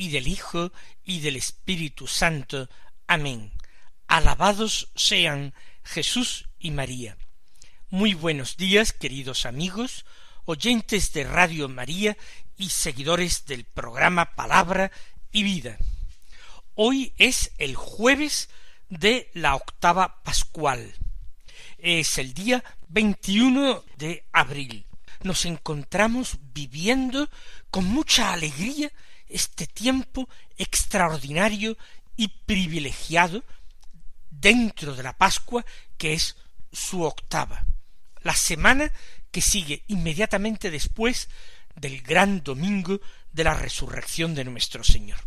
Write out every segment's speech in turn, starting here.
y del Hijo y del Espíritu Santo. Amén. Alabados sean Jesús y María. Muy buenos días, queridos amigos, oyentes de Radio María y seguidores del programa Palabra y Vida. Hoy es el jueves de la octava pascual. Es el día 21 de abril nos encontramos viviendo con mucha alegría este tiempo extraordinario y privilegiado dentro de la Pascua, que es su octava, la semana que sigue inmediatamente después del gran domingo de la resurrección de nuestro Señor.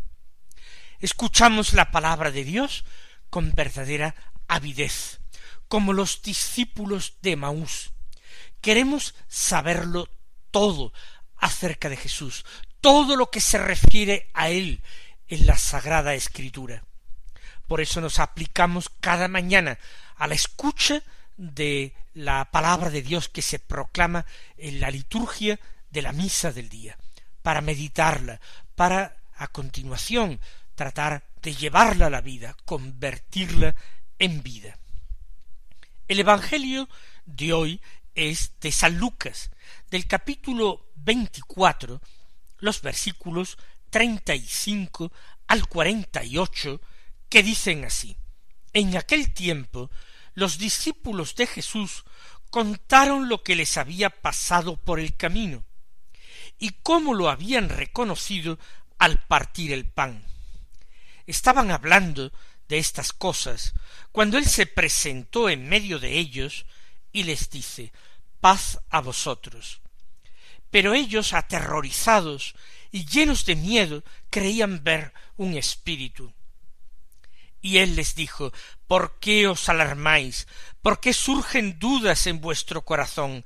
Escuchamos la palabra de Dios con verdadera avidez, como los discípulos de Maús, Queremos saberlo todo acerca de Jesús, todo lo que se refiere a Él en la Sagrada Escritura. Por eso nos aplicamos cada mañana a la escucha de la palabra de Dios que se proclama en la liturgia de la misa del día, para meditarla, para a continuación tratar de llevarla a la vida, convertirla en vida. El Evangelio de hoy es de San Lucas, del capítulo veinticuatro, los versículos treinta y cinco al cuarenta y ocho, que dicen así En aquel tiempo los discípulos de Jesús contaron lo que les había pasado por el camino, y cómo lo habían reconocido al partir el pan. Estaban hablando de estas cosas cuando él se presentó en medio de ellos y les dice paz a vosotros. Pero ellos, aterrorizados y llenos de miedo, creían ver un espíritu. Y él les dijo ¿Por qué os alarmáis? ¿Por qué surgen dudas en vuestro corazón?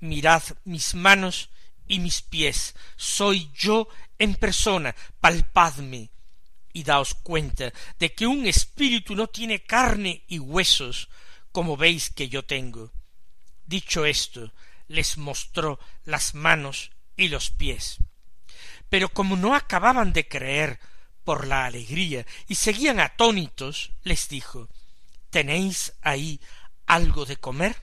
Mirad mis manos y mis pies, soy yo en persona, palpadme y daos cuenta de que un espíritu no tiene carne y huesos, como veis que yo tengo. Dicho esto, les mostró las manos y los pies. Pero como no acababan de creer por la alegría y seguían atónitos, les dijo ¿Tenéis ahí algo de comer?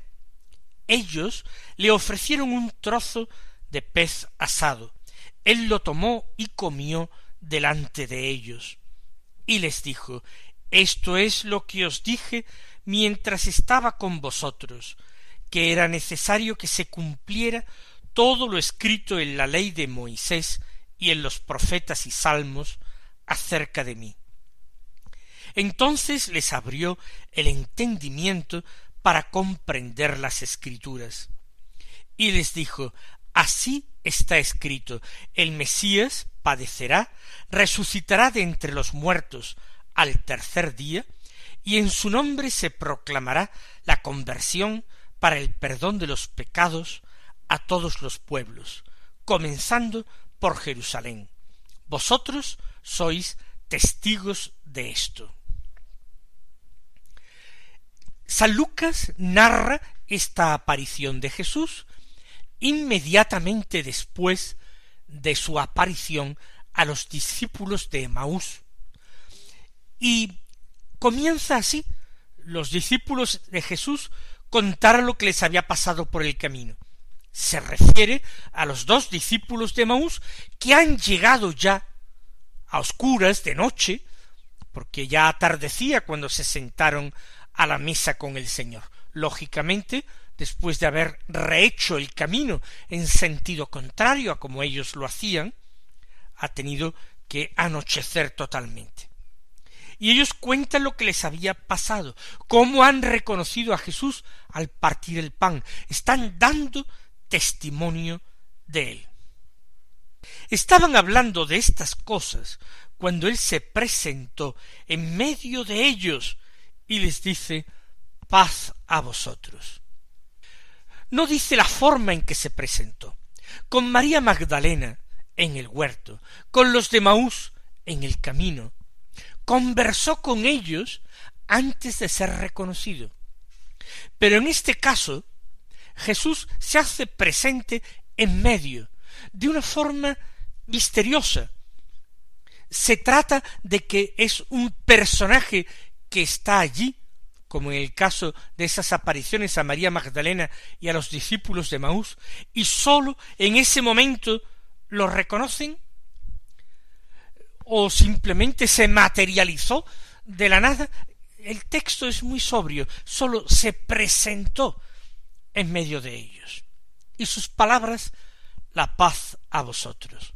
Ellos le ofrecieron un trozo de pez asado. Él lo tomó y comió delante de ellos. Y les dijo Esto es lo que os dije mientras estaba con vosotros, que era necesario que se cumpliera todo lo escrito en la ley de Moisés y en los profetas y salmos acerca de mí. Entonces les abrió el entendimiento para comprender las escrituras. Y les dijo Así está escrito el Mesías padecerá, resucitará de entre los muertos al tercer día, y en su nombre se proclamará la conversión para el perdón de los pecados a todos los pueblos, comenzando por Jerusalén. Vosotros sois testigos de esto. San Lucas narra esta aparición de Jesús inmediatamente después de su aparición a los discípulos de Emaús. Y comienza así. Los discípulos de Jesús contar lo que les había pasado por el camino. Se refiere a los dos discípulos de Maús que han llegado ya a oscuras de noche, porque ya atardecía cuando se sentaron a la mesa con el Señor. Lógicamente, después de haber rehecho el camino en sentido contrario a como ellos lo hacían, ha tenido que anochecer totalmente y ellos cuentan lo que les había pasado, cómo han reconocido a Jesús al partir el pan, están dando testimonio de él. Estaban hablando de estas cosas cuando él se presentó en medio de ellos y les dice paz a vosotros. No dice la forma en que se presentó. Con María Magdalena en el huerto, con los de Maús en el camino, conversó con ellos antes de ser reconocido. Pero en este caso, Jesús se hace presente en medio, de una forma misteriosa. Se trata de que es un personaje que está allí, como en el caso de esas apariciones a María Magdalena y a los discípulos de Maús, y sólo en ese momento lo reconocen, o simplemente se materializó de la nada. El texto es muy sobrio, sólo se presentó en medio de ellos. Y sus palabras, la paz a vosotros.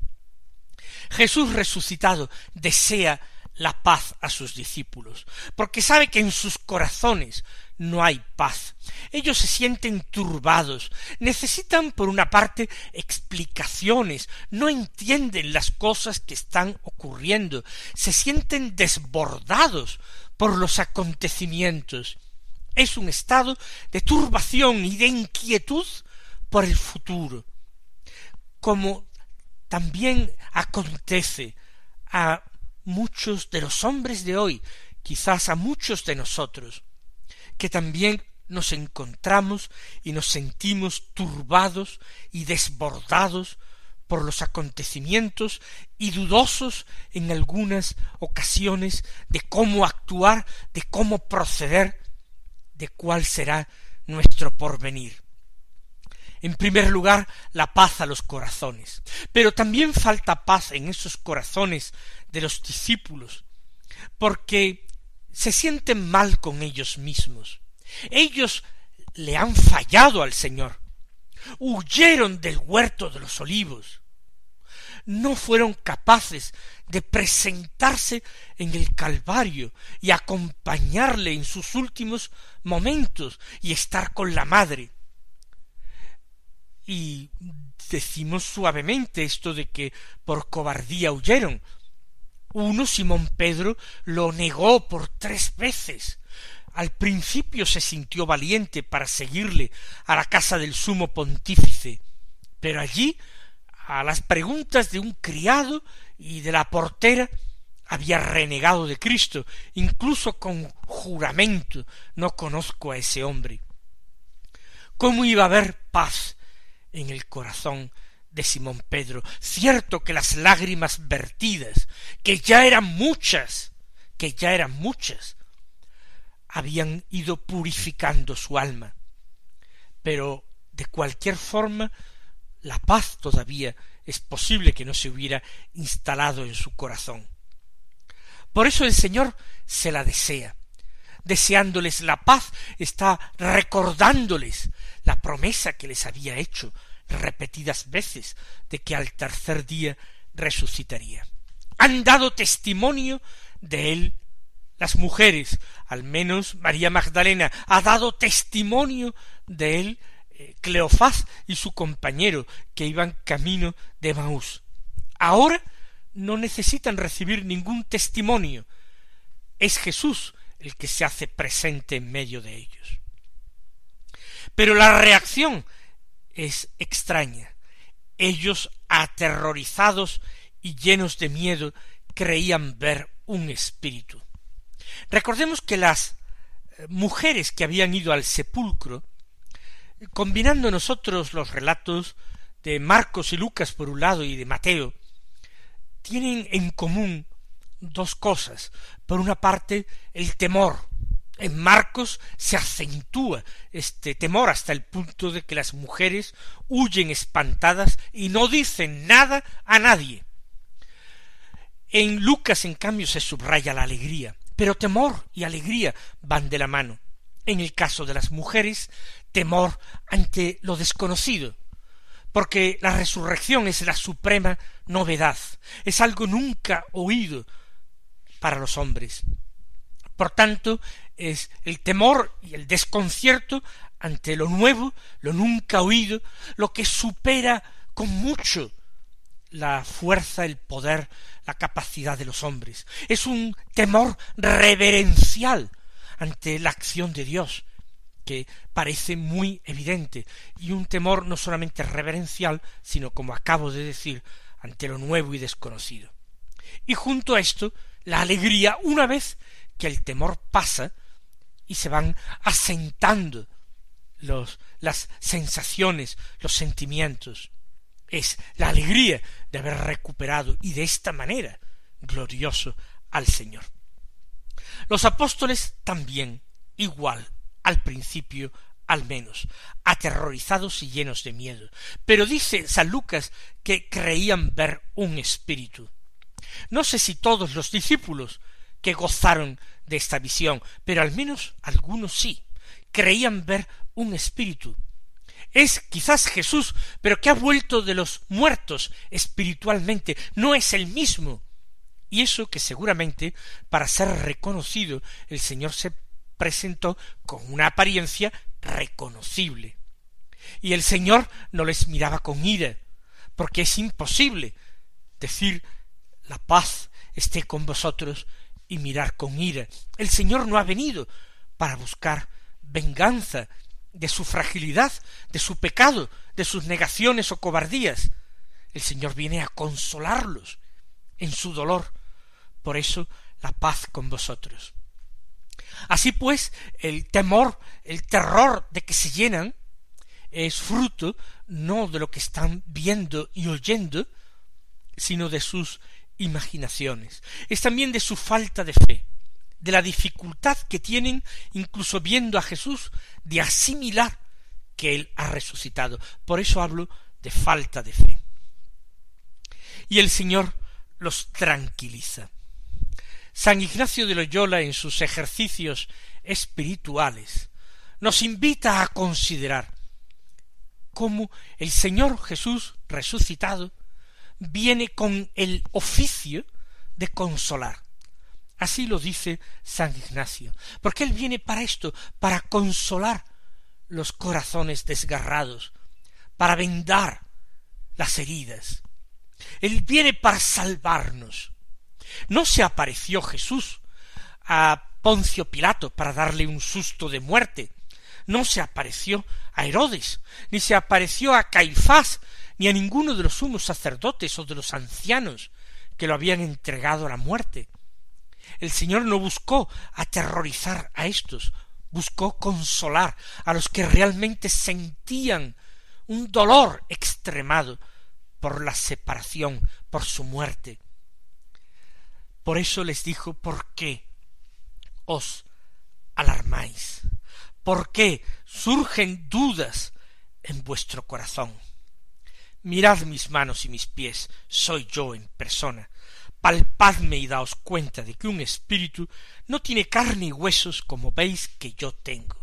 Jesús resucitado desea la paz a sus discípulos, porque sabe que en sus corazones no hay paz. Ellos se sienten turbados, necesitan por una parte explicaciones, no entienden las cosas que están ocurriendo, se sienten desbordados por los acontecimientos. Es un estado de turbación y de inquietud por el futuro, como también acontece a muchos de los hombres de hoy, quizás a muchos de nosotros, que también nos encontramos y nos sentimos turbados y desbordados por los acontecimientos y dudosos en algunas ocasiones de cómo actuar, de cómo proceder, de cuál será nuestro porvenir. En primer lugar, la paz a los corazones. Pero también falta paz en esos corazones de los discípulos, porque se sienten mal con ellos mismos. Ellos le han fallado al Señor. Huyeron del huerto de los olivos. No fueron capaces de presentarse en el Calvario y acompañarle en sus últimos momentos y estar con la madre y decimos suavemente esto de que por cobardía huyeron. Uno, Simón Pedro, lo negó por tres veces. Al principio se sintió valiente para seguirle a la casa del sumo pontífice, pero allí, a las preguntas de un criado y de la portera, había renegado de Cristo, incluso con juramento no conozco a ese hombre. ¿Cómo iba a haber paz en el corazón de Simón Pedro. Cierto que las lágrimas vertidas, que ya eran muchas, que ya eran muchas, habían ido purificando su alma. Pero de cualquier forma, la paz todavía es posible que no se hubiera instalado en su corazón. Por eso el Señor se la desea, deseándoles la paz, está recordándoles la promesa que les había hecho repetidas veces de que al tercer día resucitaría. Han dado testimonio de él las mujeres, al menos María Magdalena, ha dado testimonio de él eh, Cleofás y su compañero que iban camino de Maús. Ahora no necesitan recibir ningún testimonio. Es Jesús el que se hace presente en medio de ellos. Pero la reacción es extraña. Ellos, aterrorizados y llenos de miedo, creían ver un espíritu. Recordemos que las eh, mujeres que habían ido al sepulcro, combinando nosotros los relatos de Marcos y Lucas por un lado y de Mateo, tienen en común dos cosas. Por una parte, el temor. En Marcos se acentúa este temor hasta el punto de que las mujeres huyen espantadas y no dicen nada a nadie. En Lucas, en cambio, se subraya la alegría, pero temor y alegría van de la mano. En el caso de las mujeres, temor ante lo desconocido, porque la resurrección es la suprema novedad, es algo nunca oído para los hombres. Por tanto, es el temor y el desconcierto ante lo nuevo, lo nunca oído, lo que supera con mucho la fuerza, el poder, la capacidad de los hombres. Es un temor reverencial ante la acción de Dios, que parece muy evidente, y un temor no solamente reverencial, sino, como acabo de decir, ante lo nuevo y desconocido. Y junto a esto, la alegría, una vez que el temor pasa, y se van asentando los, las sensaciones, los sentimientos, es la alegría de haber recuperado y de esta manera glorioso al Señor. Los apóstoles también, igual al principio al menos, aterrorizados y llenos de miedo. Pero dice San Lucas que creían ver un espíritu. No sé si todos los discípulos que gozaron de esta visión, pero al menos algunos sí, creían ver un espíritu. Es quizás Jesús, pero que ha vuelto de los muertos espiritualmente, no es el mismo. Y eso que seguramente, para ser reconocido, el Señor se presentó con una apariencia reconocible. Y el Señor no les miraba con ira, porque es imposible decir la paz esté con vosotros y mirar con ira. El Señor no ha venido para buscar venganza de su fragilidad, de su pecado, de sus negaciones o cobardías. El Señor viene a consolarlos en su dolor. Por eso la paz con vosotros. Así pues, el temor, el terror de que se llenan, es fruto no de lo que están viendo y oyendo, sino de sus imaginaciones. Es también de su falta de fe, de la dificultad que tienen, incluso viendo a Jesús, de asimilar que Él ha resucitado. Por eso hablo de falta de fe. Y el Señor los tranquiliza. San Ignacio de Loyola en sus ejercicios espirituales nos invita a considerar cómo el Señor Jesús resucitado viene con el oficio de consolar. Así lo dice San Ignacio, porque Él viene para esto, para consolar los corazones desgarrados, para vendar las heridas. Él viene para salvarnos, no se apareció Jesús a Poncio Pilato para darle un susto de muerte. No se apareció a Herodes, ni se apareció a Caifás, ni a ninguno de los sumos sacerdotes o de los ancianos que lo habían entregado a la muerte. El Señor no buscó aterrorizar a éstos, buscó consolar a los que realmente sentían un dolor extremado por la separación, por su muerte. Por eso les dijo, ¿por qué os alarmáis? ¿Por qué surgen dudas en vuestro corazón? Mirad mis manos y mis pies, soy yo en persona. Palpadme y daos cuenta de que un espíritu no tiene carne y huesos como veis que yo tengo.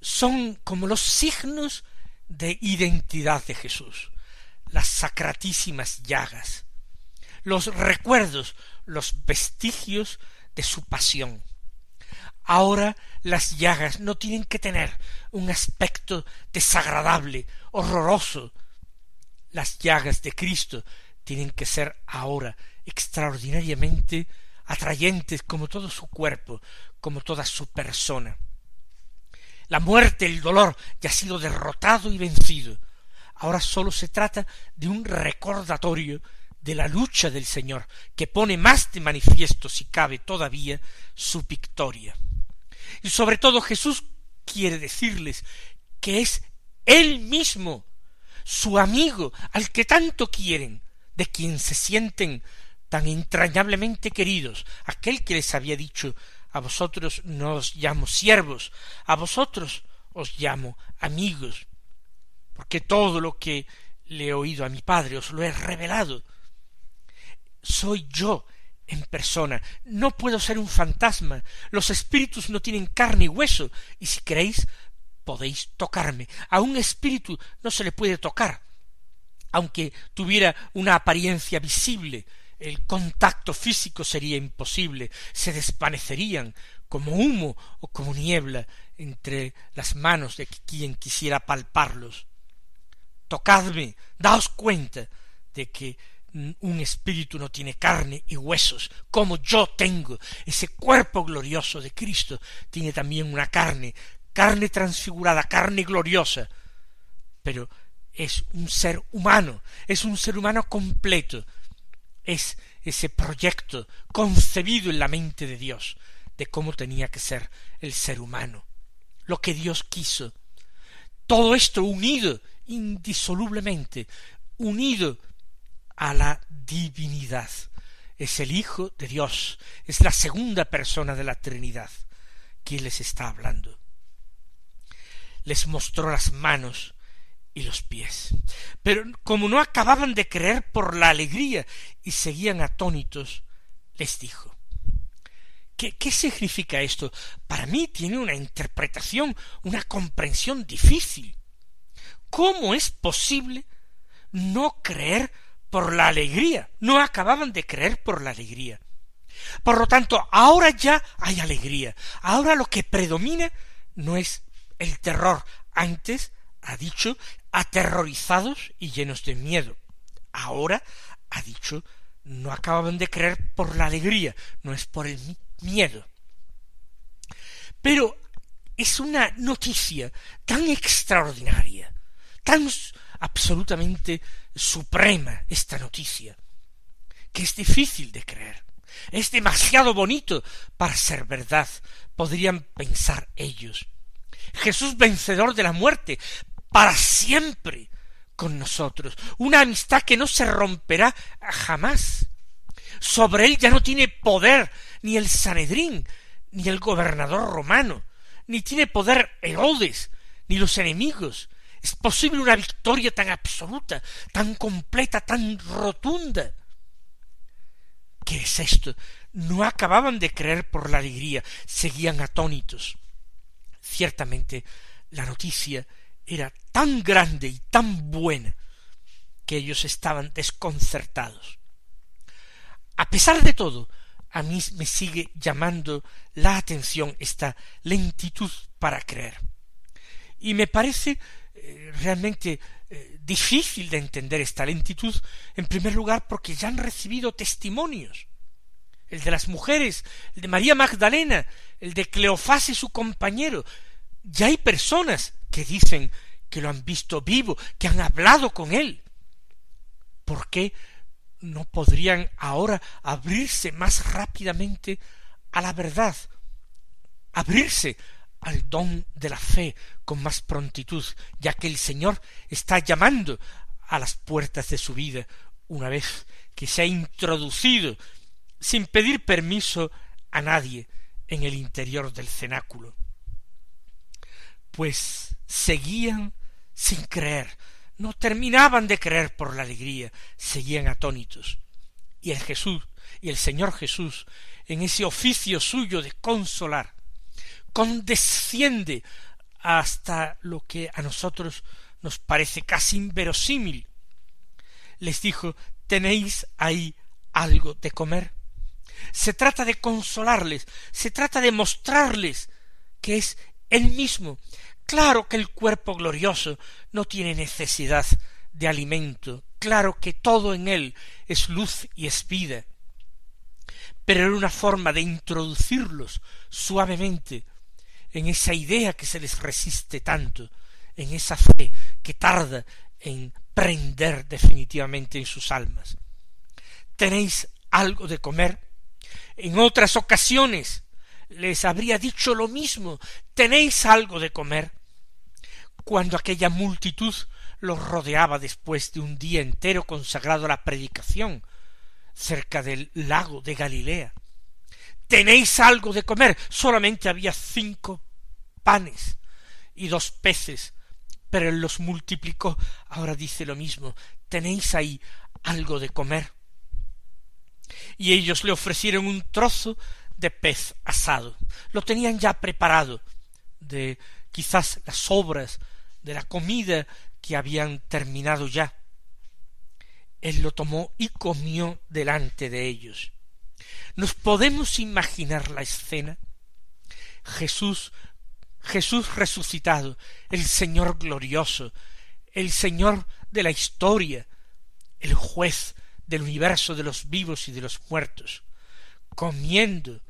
Son como los signos de identidad de Jesús, las sacratísimas llagas, los recuerdos, los vestigios de su pasión. Ahora las llagas no tienen que tener un aspecto desagradable, horroroso. Las llagas de Cristo tienen que ser ahora extraordinariamente atrayentes como todo su cuerpo, como toda su persona. La muerte, el dolor ya ha sido derrotado y vencido. Ahora sólo se trata de un recordatorio de la lucha del Señor, que pone más de manifiesto, si cabe todavía, su victoria. Sobre todo Jesús quiere decirles que es Él mismo, su amigo, al que tanto quieren, de quien se sienten tan entrañablemente queridos, aquel que les había dicho a vosotros no os llamo siervos, a vosotros os llamo amigos, porque todo lo que le he oído a mi Padre os lo he revelado. Soy yo en persona. No puedo ser un fantasma. Los espíritus no tienen carne y hueso. Y si queréis, podéis tocarme. A un espíritu no se le puede tocar. Aunque tuviera una apariencia visible, el contacto físico sería imposible. Se desvanecerían como humo o como niebla entre las manos de quien quisiera palparlos. Tocadme, daos cuenta de que un espíritu no tiene carne y huesos, como yo tengo. Ese cuerpo glorioso de Cristo tiene también una carne, carne transfigurada, carne gloriosa, pero es un ser humano, es un ser humano completo, es ese proyecto concebido en la mente de Dios de cómo tenía que ser el ser humano, lo que Dios quiso. Todo esto unido indisolublemente, unido a la divinidad. Es el Hijo de Dios, es la segunda persona de la Trinidad quien les está hablando. Les mostró las manos y los pies. Pero como no acababan de creer por la alegría y seguían atónitos, les dijo ¿Qué, ¿Qué significa esto? Para mí tiene una interpretación, una comprensión difícil. ¿Cómo es posible no creer por la alegría. No acababan de creer por la alegría. Por lo tanto, ahora ya hay alegría. Ahora lo que predomina no es el terror. Antes, ha dicho, aterrorizados y llenos de miedo. Ahora, ha dicho, no acababan de creer por la alegría, no es por el miedo. Pero es una noticia tan extraordinaria, tan absolutamente suprema esta noticia, que es difícil de creer. Es demasiado bonito para ser verdad, podrían pensar ellos. Jesús vencedor de la muerte, para siempre con nosotros, una amistad que no se romperá jamás. Sobre él ya no tiene poder ni el Sanedrín, ni el gobernador romano, ni tiene poder Herodes, ni los enemigos, ¿Es posible una victoria tan absoluta, tan completa, tan rotunda? ¿Qué es esto? No acababan de creer por la alegría, seguían atónitos. Ciertamente la noticia era tan grande y tan buena que ellos estaban desconcertados. A pesar de todo, a mí me sigue llamando la atención esta lentitud para creer. Y me parece eh, realmente eh, difícil de entender esta lentitud, en primer lugar porque ya han recibido testimonios, el de las mujeres, el de María Magdalena, el de Cleofás y su compañero. Ya hay personas que dicen que lo han visto vivo, que han hablado con él. ¿Por qué no podrían ahora abrirse más rápidamente a la verdad, abrirse al don de la fe con más prontitud, ya que el Señor está llamando a las puertas de su vida una vez que se ha introducido sin pedir permiso a nadie en el interior del cenáculo. Pues seguían sin creer, no terminaban de creer por la alegría, seguían atónitos. Y el Jesús, y el Señor Jesús, en ese oficio suyo de consolar, condesciende hasta lo que a nosotros nos parece casi inverosímil. Les dijo ¿Tenéis ahí algo de comer? Se trata de consolarles, se trata de mostrarles que es él mismo. Claro que el cuerpo glorioso no tiene necesidad de alimento, claro que todo en él es luz y es vida, pero era una forma de introducirlos suavemente en esa idea que se les resiste tanto, en esa fe que tarda en prender definitivamente en sus almas. ¿Tenéis algo de comer? En otras ocasiones les habría dicho lo mismo, ¿tenéis algo de comer? Cuando aquella multitud los rodeaba después de un día entero consagrado a la predicación cerca del lago de Galilea. ¿Tenéis algo de comer? Solamente había cinco panes y dos peces, pero él los multiplicó. Ahora dice lo mismo, ¿tenéis ahí algo de comer? Y ellos le ofrecieron un trozo de pez asado. Lo tenían ya preparado de quizás las sobras de la comida que habían terminado ya. Él lo tomó y comió delante de ellos. ¿Nos podemos imaginar la escena? Jesús Jesús resucitado, el Señor glorioso, el Señor de la historia, el juez del universo de los vivos y de los muertos, comiendo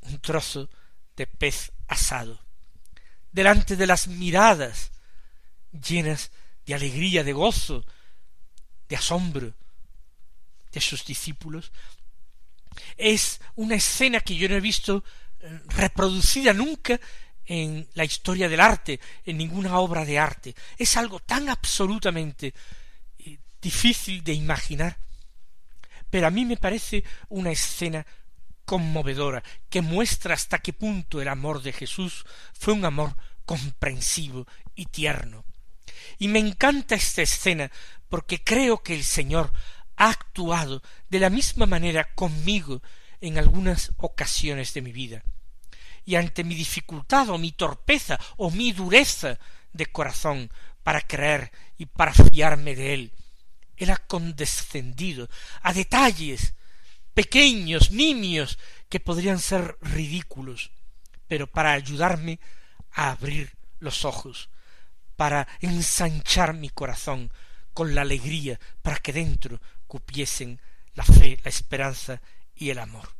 un trozo de pez asado, delante de las miradas llenas de alegría, de gozo, de asombro de sus discípulos, es una escena que yo no he visto eh, reproducida nunca en la historia del arte, en ninguna obra de arte. Es algo tan absolutamente eh, difícil de imaginar, pero a mí me parece una escena conmovedora que muestra hasta qué punto el amor de Jesús fue un amor comprensivo y tierno. Y me encanta esta escena porque creo que el Señor ha actuado de la misma manera conmigo en algunas ocasiones de mi vida. Y ante mi dificultad o mi torpeza o mi dureza de corazón para creer y para fiarme de él, él ha condescendido a detalles pequeños, nimios, que podrían ser ridículos, pero para ayudarme a abrir los ojos, para ensanchar mi corazón con la alegría, para que dentro cupiesen la fe, la esperanza y el amor.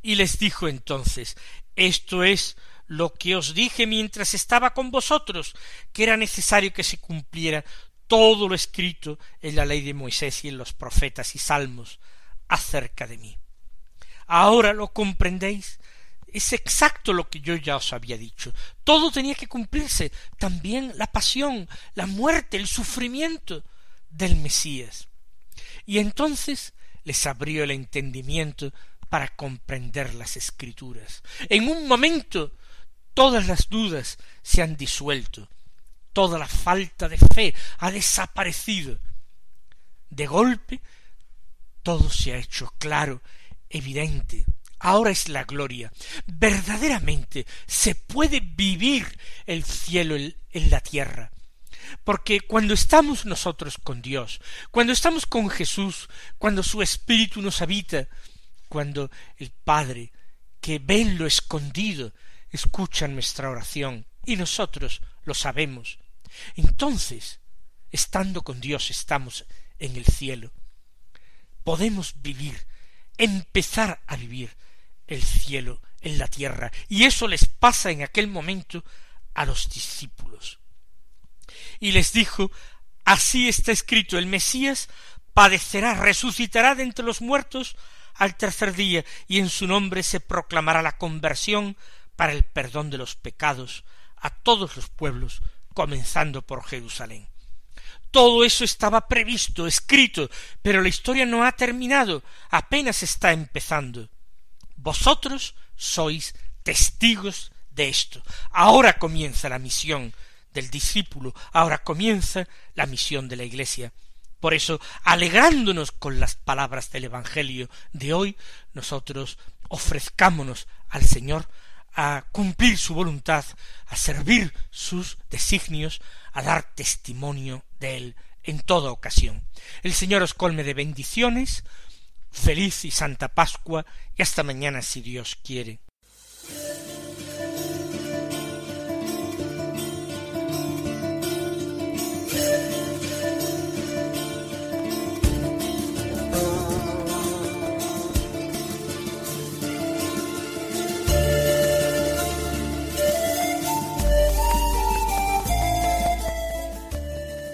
Y les dijo entonces, esto es lo que os dije mientras estaba con vosotros, que era necesario que se cumpliera todo lo escrito en la ley de Moisés y en los profetas y salmos acerca de mí. Ahora lo comprendéis. Es exacto lo que yo ya os había dicho. Todo tenía que cumplirse, también la pasión, la muerte, el sufrimiento del Mesías y entonces les abrió el entendimiento para comprender las escrituras. En un momento todas las dudas se han disuelto, toda la falta de fe ha desaparecido. De golpe todo se ha hecho claro, evidente. Ahora es la gloria. Verdaderamente se puede vivir el cielo en, la tierra. Porque cuando estamos nosotros con Dios, cuando estamos con Jesús, cuando su Espíritu nos habita, cuando el Padre, que ve en lo escondido, escucha nuestra oración, y nosotros lo sabemos, entonces, estando con Dios, estamos en el cielo. Podemos vivir, empezar a vivir el cielo en la tierra, y eso les pasa en aquel momento a los discípulos y les dijo Así está escrito el Mesías padecerá, resucitará de entre los muertos al tercer día, y en su nombre se proclamará la conversión para el perdón de los pecados a todos los pueblos, comenzando por Jerusalén. Todo eso estaba previsto, escrito, pero la historia no ha terminado, apenas está empezando. Vosotros sois testigos de esto. Ahora comienza la misión del discípulo, ahora comienza la misión de la Iglesia. Por eso, alegrándonos con las palabras del Evangelio de hoy, nosotros ofrezcámonos al Señor a cumplir su voluntad, a servir sus designios, a dar testimonio de Él en toda ocasión. El Señor os colme de bendiciones, feliz y santa Pascua, y hasta mañana si Dios quiere.